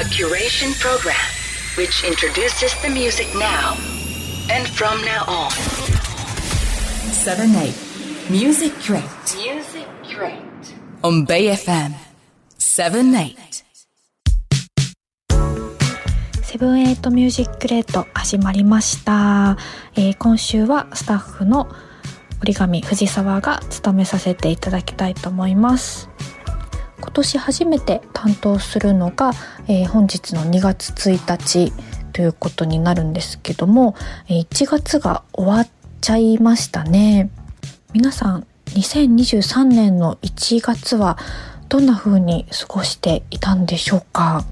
A curation program which introduces the music now and from now on. 7 8 Music Crate Music Crate. on Bay FM 7 8セブンエイトミュージックレート始まりました、えー今週はスタッフの折り紙藤沢が務めさせていただきたいと思います今年初めて担当するのが、えー本日の2月1日ということになるんですけども1月が終わっちゃいましたね。皆さん2023年の1月はどんな風に過ごしていたんでしょうか？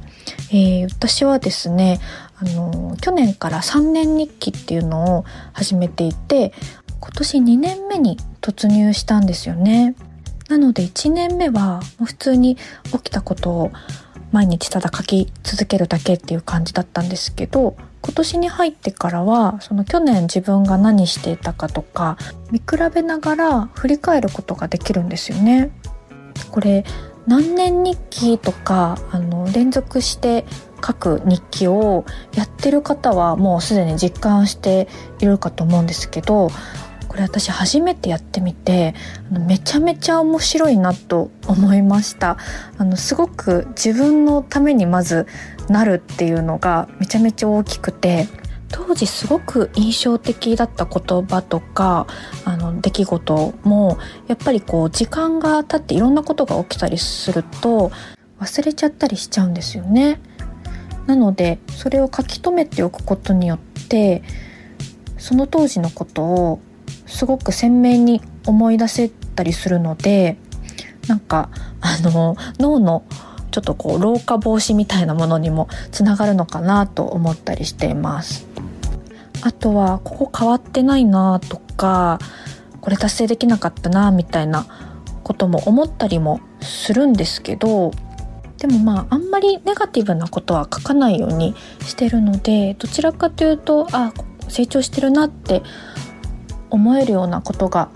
えー私はですねあの去年から3年日記っていうのを始めていて今年2年目に突入したんですよね。なので1年目はもう普通に起きたことを毎日ただ書き続けるだけっていう感じだったんですけど今年に入ってからはその去年自分が何していたかとか見比べながら振り返ることができるんですよね。これ何年日記とかあの連続して書く日記をやってる方はもうすでに実感しているかと思うんですけどこれ私初めてやってみてあのめちゃめちゃ面白いなと思いましたあのすごく自分のためにまずなるっていうのがめちゃめちゃ大きくて当時すごく印象的だった言葉とかあの出来事もやっぱりこう時間が経っていろんなことが起きたりすると忘れちゃったりしちゃうんですよね。なのでそれを書き留めておくことによってその当時のことをすごく鮮明に思い出せたりするのでなんかあの脳のちょっとこう老化防止みたいなものにもつながるのかなと思ったりしています。あとはここ変わってないなとかこれ達成できなかったなみたいなことも思ったりもするんですけどでもまああんまりネガティブなことは書かないようにしてるのでどちらかというとあ成長してるなって思えるようなことが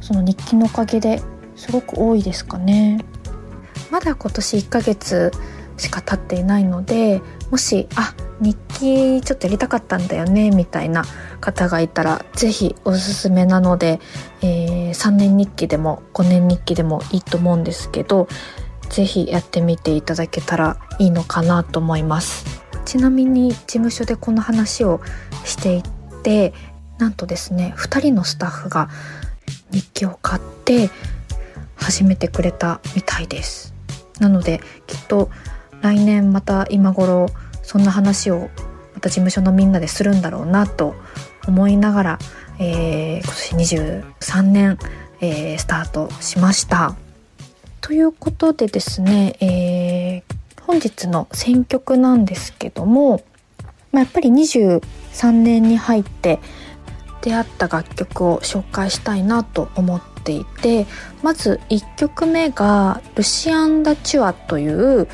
その日記のおかげですごく多いですかね。まだ今年1ヶ月しか経っていないのでもしあ日記ちょっとやりたかったんだよねみたいな方がいたら是非おすすめなので、えー3年日記でも5年日記でもいいと思うんですけど是非やってみていただけたらいいのかなと思いますちなみに事務所でこの話をしていてなんとですね2人のスタッフが日記を買って始めてくれたみたいですなのできっと来年また今頃そんな話をまた事務所のみんなでするんだろうなと思いながら、えー今年23年、えースタートしました。ということでですね、えー本日の選曲なんですけども、まあ、やっぱり23年に入って出会った楽曲を紹介したいなと思っていてまず1曲目がルシアン・ダ・チュアという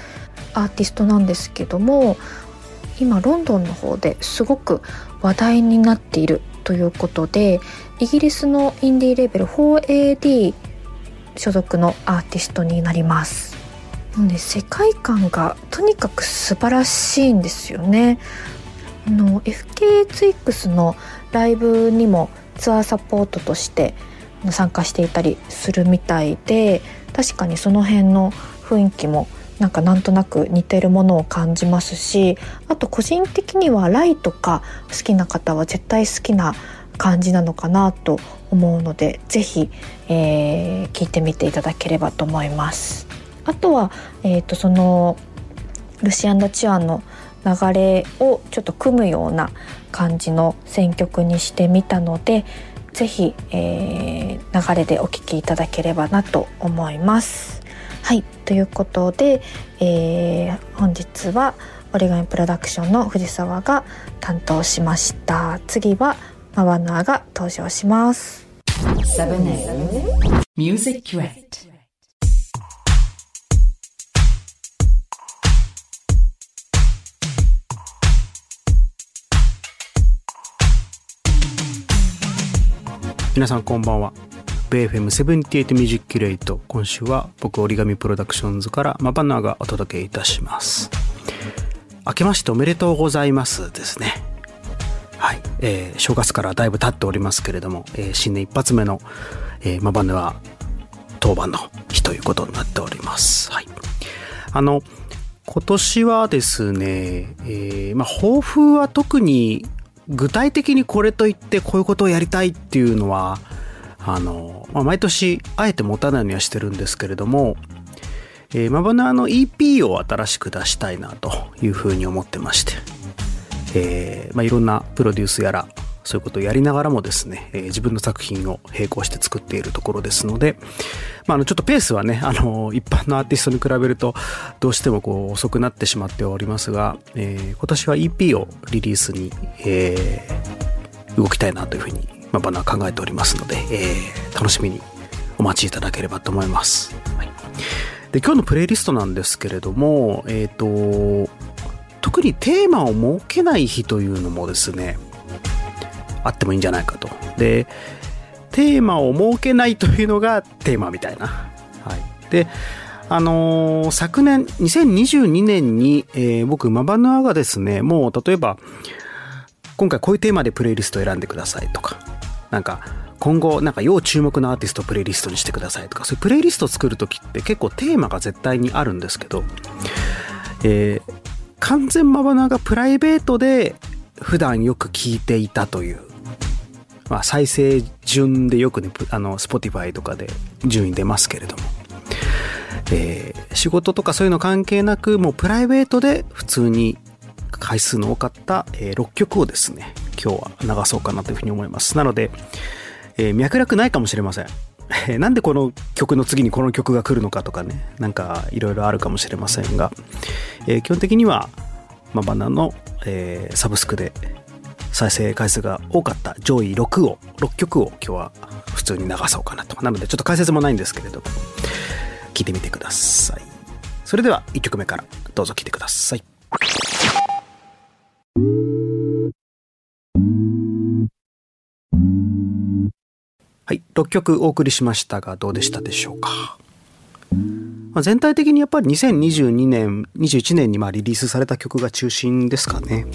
アーティストなんですけども今ロンドンの方ですごく話題になっているということでイギリスのインディーレーベル 4AD 所属のアーティストになります。ね、世界観がとにかく素晴らしいんですよね。あの FKXX のライブにもツアーサポートとして参加していたりするみたいで確かにその辺の雰囲気もなんかなんとなく似てるものを感じますしあと個人的にはライとか好きな方は絶対好きな感じなのかなと思うのでぜひ、えー聞いてみていただければと思います。あとは、えー、とそのルシアン・ダ・チュアンの流れをちょっと組むような感じの選曲にしてみたのでぜひ、えー流れでお聴きいただければなと思います。はいということで、えー本日はオリガミプロダクションの藤沢が担当しました。次はマワナーが登場します。7 8 Music Crate 皆さんこんばんは BFM78 ミュージックキュレイト今週は僕折り紙プロダクションズからマバナーがお届けいたします明けましておめでとうございますですね。はい。えー、正月からだいぶ経っておりますけれども、えー、新年一発目の、えー、マバネは当番の日ということになっております。はい。あの、今年はですね、えー、まあ、抱負は特に具体的にこれといってこういうことをやりたいっていうのは、あの、まあ、毎年あえて持たないようにはしてるんですけれども、えー、マバナの EP を新しく出したいなというふうに思ってまして、えー、まあ、いろんなプロデュースやらそういうことをやりながらもですね、えー、自分の作品を並行して作っているところですので、まあ、あのちょっとペースはね、あの一般のアーティストに比べるとどうしてもこう遅くなってしまっておりますが、えー、今年は EP をリリースに、えー、動きたいなというふうに、まあ、バナー考えておりますので、えー、楽しみにお待ちいただければと思います。はい、で今日のプレイリストなんですけれども、えっ、ー、と特にテーマを設けない日というのもですねあってもいいんじゃないかと。でテーマを設けないというのがテーマみたいな、はい、であのー、昨年2022年に、えー、僕マバヌアがですね。もう例えば今回こういうテーマでプレイリスト選んでくださいとか。なんか今後なんか要注目のアーティストプレイリストにしてくださいとか。そういうプレイリスト作る時って結構テーマが絶対にあるんですけど、えー、完全マバナがプライベートで普段よく聞いていたという、まあ、再生順でよくね、あの、Spotify とかで順位出ますけれども、えー、仕事とかそういうの関係なく、もうプライベートで普通に回数の多かった、えー、6曲をですね、今日は流そうかなというふうに思います。なので、えー、脈絡ないかもしれません。なんでこの曲の次にこの曲が来るのかとかね、なんかいろいろあるかもしれませんが、えー、基本的には、まあ、バナの、えー、サブスクで再生回数が多かった上位6を、6曲を今日は普通に流そうかなと。なのでちょっと解説もないんですけれども、聞いてみてください。それでは1曲目からどうぞ聴いてください。はい、6曲お送りしましたがどうでしたでしょうか。まあ、全体的にやっぱり2022年、21年にまあリリースされた曲が中心ですかね。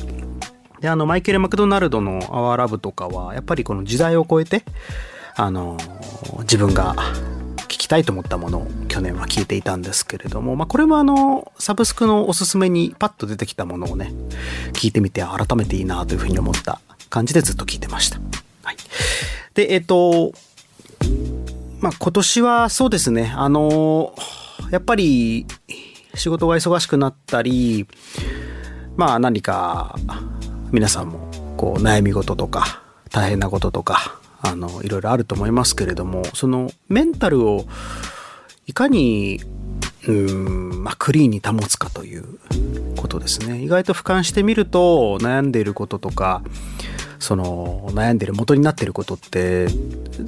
で、あの、マイケル・マクドナルドの Our Love とかは、やっぱりこの時代を超えて、あの、自分が聴きたいと思ったものを去年は聴いていたんですけれども、まあ、これもあの、サブスクのおすすめにパッと出てきたものをね、聞いてみて改めていいなというふうに思った感じでずっと聴いてました。はい。で、えっ、と、まあ、今年はそうですね、あの、やっぱり仕事が忙しくなったり、まあ何か皆さんもこう悩み事とか大変なこととか、あの、いろいろあると思いますけれども、そのメンタルをいかに、うん、まあクリーンに保つかということですね。意外と俯瞰してみると悩んでいることとか、その悩んでる元になってることって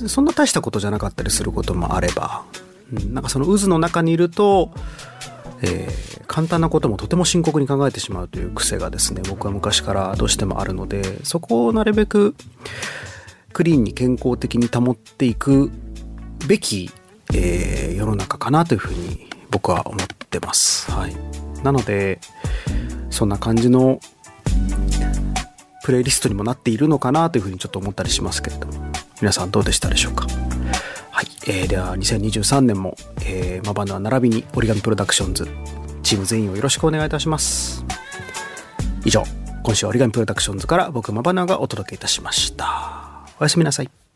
そんな大したことじゃなかったりすることもあれば、うん、なんかその渦の中にいると、えー、簡単なこともとても深刻に考えてしまうという癖がですね僕は昔からどうしてもあるのでそこをなるべくクリーンに健康的に保っていくべき、えー、世の中かなというふうに僕は思ってます。はい、なのでそんな感じのプレイリストにもなっているのかなというふうにちょっと思ったりしますけれども皆さんどうでしたでしょうか？はい、えー、では2023年も、えー、マバナ並びに折り紙プロダクションズチーム全員をよろしくお願いいたします。以上今週は折り紙プロダクションズから僕マバナがお届けいたしました。おやすみなさい。